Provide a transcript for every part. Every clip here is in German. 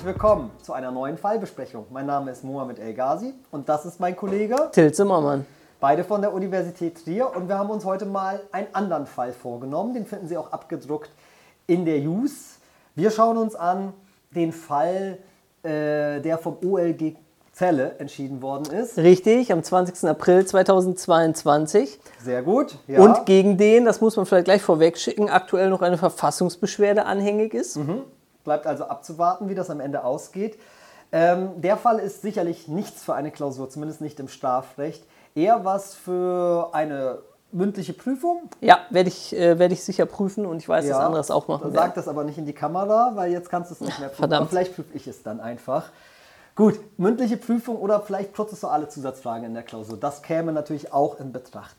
Herzlich willkommen zu einer neuen Fallbesprechung. Mein Name ist Mohamed El Ghazi und das ist mein Kollege. Till Zimmermann. Beide von der Universität Trier und wir haben uns heute mal einen anderen Fall vorgenommen. Den finden Sie auch abgedruckt in der JUS. Wir schauen uns an den Fall, äh, der vom OLG Zelle entschieden worden ist. Richtig, am 20. April 2022. Sehr gut. Ja. Und gegen den, das muss man vielleicht gleich vorweg schicken, aktuell noch eine Verfassungsbeschwerde anhängig ist. Mhm. Bleibt also abzuwarten, wie das am Ende ausgeht. Ähm, der Fall ist sicherlich nichts für eine Klausur, zumindest nicht im Strafrecht. Eher was für eine mündliche Prüfung. Ja, werde ich, äh, werd ich sicher prüfen und ich weiß, ja, dass andere es auch machen. Sag das aber nicht in die Kamera, weil jetzt kannst du es nicht mehr prüfen. Verdammt. Aber vielleicht prüfe ich es dann einfach. Gut, mündliche Prüfung oder vielleicht prozessuale Zusatzfragen in der Klausur. Das käme natürlich auch in Betracht.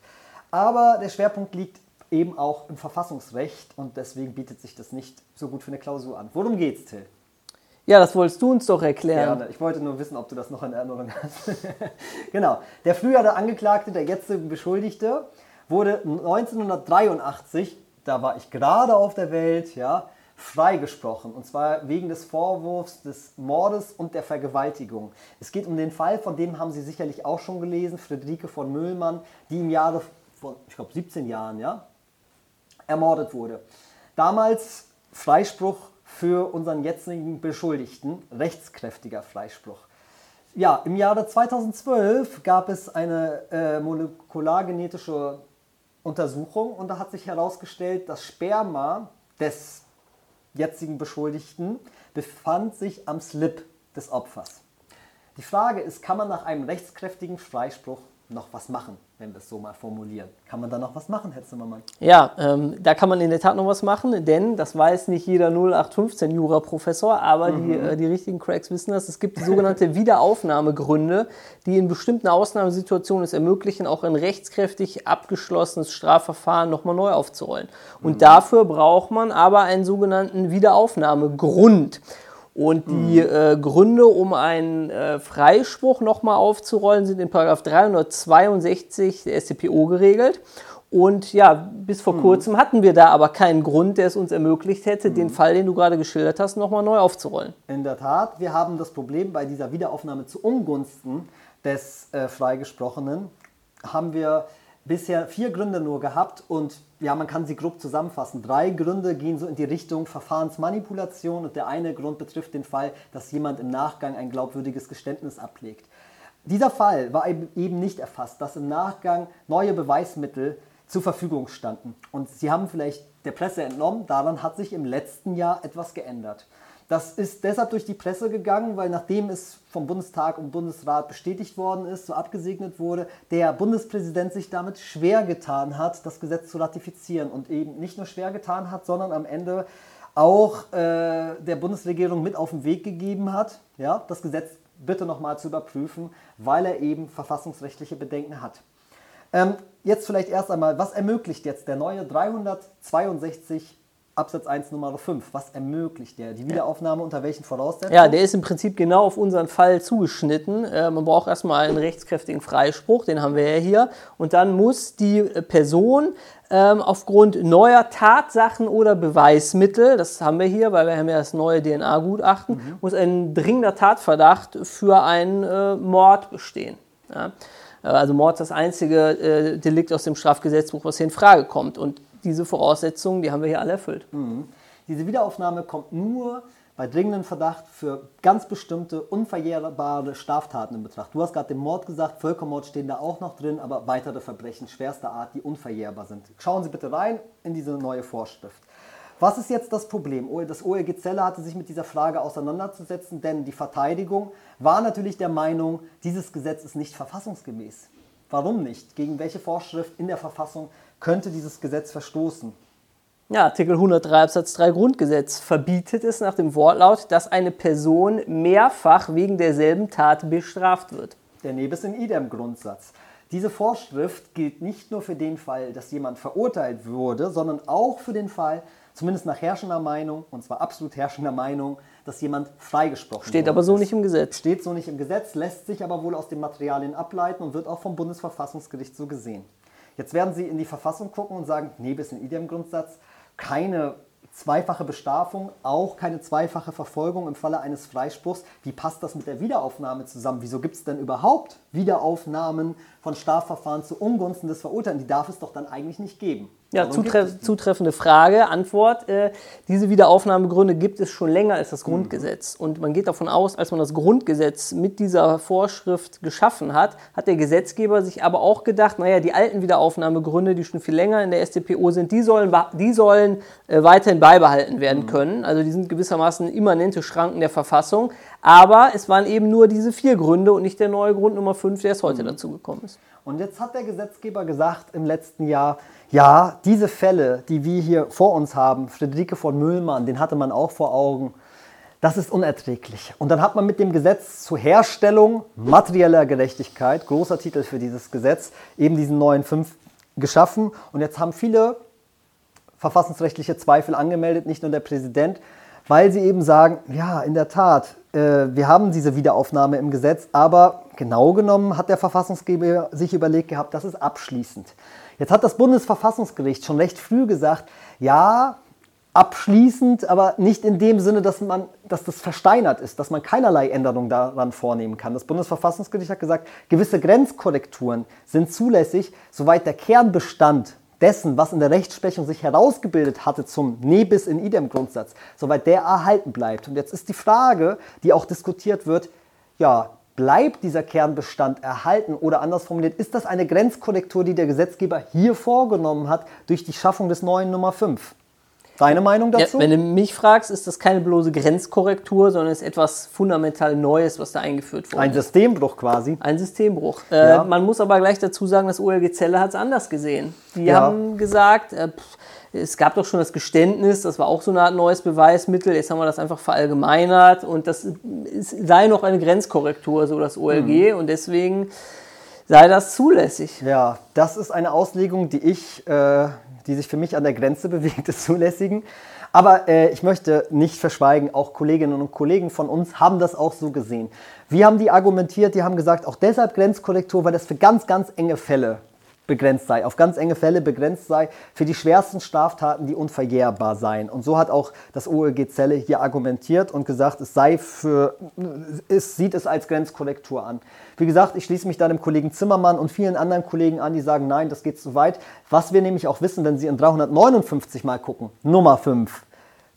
Aber der Schwerpunkt liegt eben auch im Verfassungsrecht und deswegen bietet sich das nicht so gut für eine Klausur an. Worum geht's, Till? Ja, das wolltest du uns doch erklären. Gerne. Ich wollte nur wissen, ob du das noch in Erinnerung hast. genau. Der frühere Angeklagte, der jetzige Beschuldigte, wurde 1983, da war ich gerade auf der Welt, ja, freigesprochen. Und zwar wegen des Vorwurfs des Mordes und der Vergewaltigung. Es geht um den Fall, von dem haben Sie sicherlich auch schon gelesen, Friederike von Müllmann, die im Jahre von, ich glaube, 17 Jahren, ja, ermordet wurde. Damals Freispruch für unseren jetzigen Beschuldigten, rechtskräftiger Freispruch. Ja, im Jahre 2012 gab es eine äh, molekulargenetische Untersuchung und da hat sich herausgestellt, das Sperma des jetzigen Beschuldigten befand sich am Slip des Opfers. Die Frage ist, kann man nach einem rechtskräftigen Freispruch noch was machen, wenn wir es so mal formulieren. Kann man da noch was machen, Herr Zimmermann? Ja, ähm, da kann man in der Tat noch was machen, denn das weiß nicht jeder 0815 Jura-Professor, aber mhm. die, äh, die richtigen Cracks wissen das. Es gibt sogenannte Wiederaufnahmegründe, die in bestimmten Ausnahmesituationen es ermöglichen, auch ein rechtskräftig abgeschlossenes Strafverfahren nochmal neu aufzurollen. Und mhm. dafür braucht man aber einen sogenannten Wiederaufnahmegrund. Und die mhm. äh, Gründe, um einen äh, Freispruch nochmal aufzurollen, sind in 362 der StPO geregelt. Und ja, bis vor mhm. kurzem hatten wir da aber keinen Grund, der es uns ermöglicht hätte, mhm. den Fall, den du gerade geschildert hast, nochmal neu aufzurollen. In der Tat, wir haben das Problem bei dieser Wiederaufnahme zu Ungunsten des äh, Freigesprochenen, haben wir bisher vier Gründe nur gehabt und ja, man kann sie grob zusammenfassen. Drei Gründe gehen so in die Richtung Verfahrensmanipulation und der eine Grund betrifft den Fall, dass jemand im Nachgang ein glaubwürdiges Geständnis ablegt. Dieser Fall war eben nicht erfasst, dass im Nachgang neue Beweismittel zur Verfügung standen. Und Sie haben vielleicht der Presse entnommen, daran hat sich im letzten Jahr etwas geändert. Das ist deshalb durch die Presse gegangen, weil nachdem es vom Bundestag und Bundesrat bestätigt worden ist, so abgesegnet wurde, der Bundespräsident sich damit schwer getan hat, das Gesetz zu ratifizieren und eben nicht nur schwer getan hat, sondern am Ende auch äh, der Bundesregierung mit auf den Weg gegeben hat, ja, das Gesetz bitte nochmal zu überprüfen, weil er eben verfassungsrechtliche Bedenken hat. Ähm, jetzt vielleicht erst einmal, was ermöglicht jetzt der neue 362 Absatz 1 Nummer 5. Was ermöglicht der? Die Wiederaufnahme unter welchen Voraussetzungen? Ja, der ist im Prinzip genau auf unseren Fall zugeschnitten. Äh, man braucht erstmal einen rechtskräftigen Freispruch, den haben wir ja hier. Und dann muss die Person ähm, aufgrund neuer Tatsachen oder Beweismittel, das haben wir hier, weil wir haben ja das neue DNA-Gutachten, mhm. muss ein dringender Tatverdacht für einen äh, Mord bestehen. Ja? Äh, also Mord ist das einzige äh, Delikt aus dem Strafgesetzbuch, was hier in Frage kommt. Und diese Voraussetzungen, die haben wir hier alle erfüllt. Mhm. Diese Wiederaufnahme kommt nur bei dringendem Verdacht für ganz bestimmte unverjährbare Straftaten in Betracht. Du hast gerade den Mord gesagt, Völkermord stehen da auch noch drin, aber weitere Verbrechen schwerster Art, die unverjährbar sind. Schauen Sie bitte rein in diese neue Vorschrift. Was ist jetzt das Problem? Das OLG Zelle hatte sich mit dieser Frage auseinanderzusetzen, denn die Verteidigung war natürlich der Meinung, dieses Gesetz ist nicht verfassungsgemäß. Warum nicht? Gegen welche Vorschrift in der Verfassung könnte dieses Gesetz verstoßen. Ja, Artikel 103 Absatz 3 Grundgesetz verbietet es nach dem Wortlaut, dass eine Person mehrfach wegen derselben Tat bestraft wird. Der Nebis in idem Grundsatz. Diese Vorschrift gilt nicht nur für den Fall, dass jemand verurteilt wurde, sondern auch für den Fall, zumindest nach herrschender Meinung, und zwar absolut herrschender Meinung, dass jemand freigesprochen Steht aber so ist. nicht im Gesetz. Steht so nicht im Gesetz, lässt sich aber wohl aus den Materialien ableiten und wird auch vom Bundesverfassungsgericht so gesehen. Jetzt werden Sie in die Verfassung gucken und sagen, nee, bis in idem Grundsatz, keine zweifache Bestrafung, auch keine zweifache Verfolgung im Falle eines Freispruchs. Wie passt das mit der Wiederaufnahme zusammen? Wieso gibt es denn überhaupt Wiederaufnahmen von Strafverfahren zu Ungunsten des Verurteilten? Die darf es doch dann eigentlich nicht geben. Ja, zutref zutreffende Frage. Antwort: äh, Diese Wiederaufnahmegründe gibt es schon länger als das Grundgesetz. Und man geht davon aus, als man das Grundgesetz mit dieser Vorschrift geschaffen hat, hat der Gesetzgeber sich aber auch gedacht: Naja, die alten Wiederaufnahmegründe, die schon viel länger in der StPO sind, die sollen, die sollen äh, weiterhin beibehalten werden mhm. können. Also, die sind gewissermaßen immanente Schranken der Verfassung. Aber es waren eben nur diese vier Gründe und nicht der neue Grund Nummer fünf, der es heute mhm. dazu gekommen ist. Und jetzt hat der Gesetzgeber gesagt im letzten Jahr, ja, diese Fälle, die wir hier vor uns haben, Friederike von Müllmann, den hatte man auch vor Augen, das ist unerträglich. Und dann hat man mit dem Gesetz zur Herstellung materieller Gerechtigkeit, großer Titel für dieses Gesetz, eben diesen neuen fünf geschaffen. Und jetzt haben viele verfassungsrechtliche Zweifel angemeldet, nicht nur der Präsident, weil sie eben sagen, ja, in der Tat, äh, wir haben diese Wiederaufnahme im Gesetz, aber genau genommen hat der Verfassungsgeber sich überlegt gehabt, das ist abschließend. Jetzt hat das Bundesverfassungsgericht schon recht früh gesagt, ja, abschließend, aber nicht in dem Sinne, dass, man, dass das versteinert ist, dass man keinerlei Änderungen daran vornehmen kann. Das Bundesverfassungsgericht hat gesagt, gewisse Grenzkorrekturen sind zulässig, soweit der Kernbestand dessen, was in der Rechtsprechung sich herausgebildet hatte zum Nebis in idem Grundsatz, soweit der erhalten bleibt. Und jetzt ist die Frage, die auch diskutiert wird, ja, bleibt dieser Kernbestand erhalten oder anders formuliert, ist das eine Grenzkorrektur, die der Gesetzgeber hier vorgenommen hat durch die Schaffung des neuen Nummer 5? Deine Meinung dazu? Ja, wenn du mich fragst, ist das keine bloße Grenzkorrektur, sondern ist etwas fundamental Neues, was da eingeführt wurde. Ein Systembruch quasi. Ein Systembruch. Äh, ja. man muss aber gleich dazu sagen, das OLG Zelle hat es anders gesehen. Die ja. haben gesagt, äh, pff, es gab doch schon das Geständnis, das war auch so eine Art neues Beweismittel, jetzt haben wir das einfach verallgemeinert und das sei noch eine Grenzkorrektur, so das OLG, mhm. und deswegen sei das zulässig. Ja, das ist eine Auslegung, die ich äh, die sich für mich an der Grenze bewegt des Zulässigen. Aber äh, ich möchte nicht verschweigen, auch Kolleginnen und Kollegen von uns haben das auch so gesehen. Wir haben die argumentiert, die haben gesagt, auch deshalb Grenzkorrektur, weil das für ganz, ganz enge Fälle begrenzt sei, auf ganz enge Fälle begrenzt sei, für die schwersten Straftaten, die unverjährbar seien. Und so hat auch das OLG Zelle hier argumentiert und gesagt, es sei für, es sieht es als Grenzkorrektur an. Wie gesagt, ich schließe mich da dem Kollegen Zimmermann und vielen anderen Kollegen an, die sagen, nein, das geht zu weit. Was wir nämlich auch wissen, wenn Sie in 359 mal gucken, Nummer 5,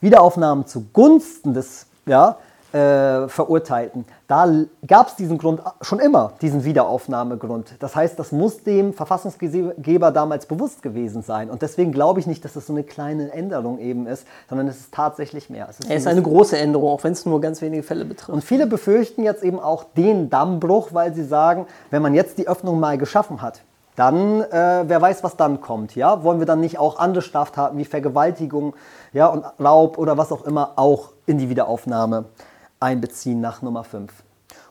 Wiederaufnahmen zugunsten des, ja, äh, Verurteilten. Da gab es diesen Grund schon immer, diesen Wiederaufnahmegrund. Das heißt, das muss dem Verfassungsgeber damals bewusst gewesen sein. Und deswegen glaube ich nicht, dass das so eine kleine Änderung eben ist, sondern es ist tatsächlich mehr. Es ist, es ist eine große Änderung, auch wenn es nur ganz wenige Fälle betrifft. Und viele befürchten jetzt eben auch den Dammbruch, weil sie sagen, wenn man jetzt die Öffnung mal geschaffen hat, dann äh, wer weiß, was dann kommt. Ja? Wollen wir dann nicht auch andere Straftaten wie Vergewaltigung ja, und Raub oder was auch immer auch in die Wiederaufnahme einbeziehen nach Nummer 5.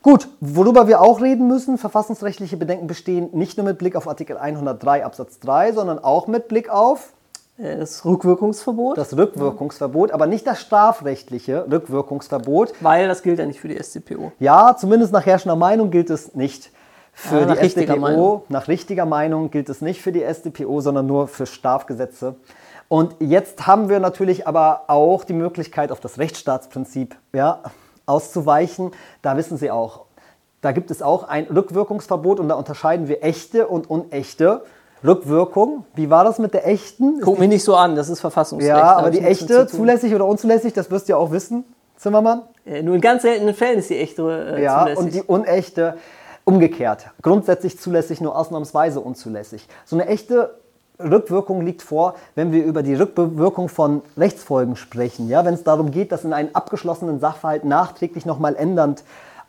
Gut, worüber wir auch reden müssen, verfassungsrechtliche Bedenken bestehen nicht nur mit Blick auf Artikel 103 Absatz 3, sondern auch mit Blick auf äh, das Rückwirkungsverbot. Das Rückwirkungsverbot, aber nicht das strafrechtliche Rückwirkungsverbot. Weil das gilt ja nicht für die StPO. Ja, zumindest nach herrschender Meinung gilt es nicht für ja, die StPO. Meinung. Nach richtiger Meinung gilt es nicht für die StPO, sondern nur für Strafgesetze. Und jetzt haben wir natürlich aber auch die Möglichkeit auf das Rechtsstaatsprinzip ja, auszuweichen. Da wissen Sie auch, da gibt es auch ein Rückwirkungsverbot und da unterscheiden wir echte und unechte. Rückwirkung, wie war das mit der echten? Guck mich nicht so an, das ist Verfassungsrecht. Ja, aber die echte, zulässig oder unzulässig, das wirst du ja auch wissen, Zimmermann. Äh, nur in ganz seltenen Fällen ist die echte äh, ja, zulässig. Ja, und die unechte umgekehrt. Grundsätzlich zulässig, nur ausnahmsweise unzulässig. So eine echte Rückwirkung liegt vor, wenn wir über die Rückwirkung von Rechtsfolgen sprechen. Ja, wenn es darum geht, dass in einen abgeschlossenen Sachverhalt nachträglich nochmal ändernd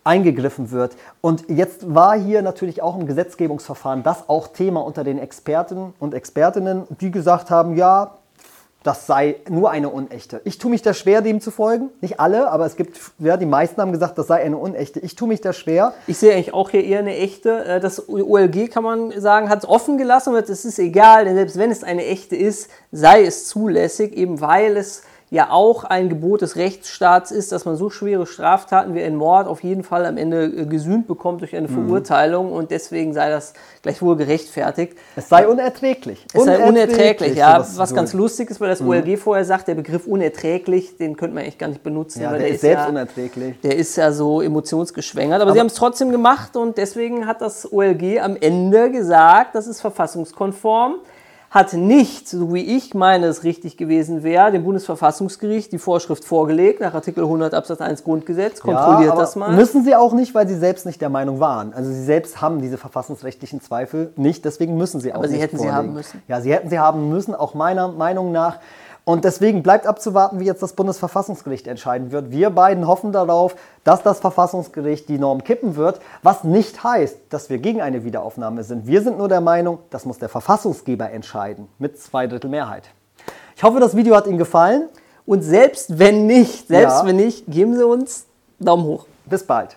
eingegriffen wird. Und jetzt war hier natürlich auch im Gesetzgebungsverfahren das auch Thema unter den Experten und Expertinnen, die gesagt haben, ja, das sei nur eine unechte. Ich tue mich da schwer, dem zu folgen. Nicht alle, aber es gibt, ja, die meisten haben gesagt, das sei eine unechte. Ich tue mich da schwer. Ich sehe eigentlich auch hier eher eine echte. Äh, das OLG, kann man sagen, hat es offen gelassen und es ist egal, denn selbst wenn es eine echte ist, sei es zulässig, eben weil es ja auch ein Gebot des Rechtsstaats ist, dass man so schwere Straftaten wie ein Mord auf jeden Fall am Ende äh, gesühnt bekommt durch eine mhm. Verurteilung und deswegen sei das gleichwohl gerechtfertigt. Es sei unerträglich. Es sei unerträglich, ja. Was, was ganz lustig ist, weil das mhm. OLG vorher sagt, der Begriff unerträglich, den könnte man echt gar nicht benutzen. Ja, der, der, ist selbst ja, unerträglich. Der ist ja so emotionsgeschwängert, aber, aber sie haben es trotzdem gemacht und deswegen hat das OLG am Ende gesagt, das ist verfassungskonform hat nicht, so wie ich meine es richtig gewesen wäre, dem Bundesverfassungsgericht die Vorschrift vorgelegt, nach Artikel 100 Absatz 1 Grundgesetz, kontrolliert ja, das mal. Müssen sie auch nicht, weil sie selbst nicht der Meinung waren. Also sie selbst haben diese verfassungsrechtlichen Zweifel nicht, deswegen müssen sie auch aber nicht. Aber sie hätten vorlegen. sie haben müssen. Ja, sie hätten sie haben müssen, auch meiner Meinung nach. Und deswegen bleibt abzuwarten, wie jetzt das Bundesverfassungsgericht entscheiden wird. Wir beiden hoffen darauf, dass das Verfassungsgericht die Norm kippen wird, was nicht heißt, dass wir gegen eine Wiederaufnahme sind. Wir sind nur der Meinung, das muss der Verfassungsgeber entscheiden, mit zwei Drittel Mehrheit. Ich hoffe, das Video hat Ihnen gefallen. Und selbst wenn nicht, selbst ja. wenn nicht, geben Sie uns Daumen hoch. Bis bald.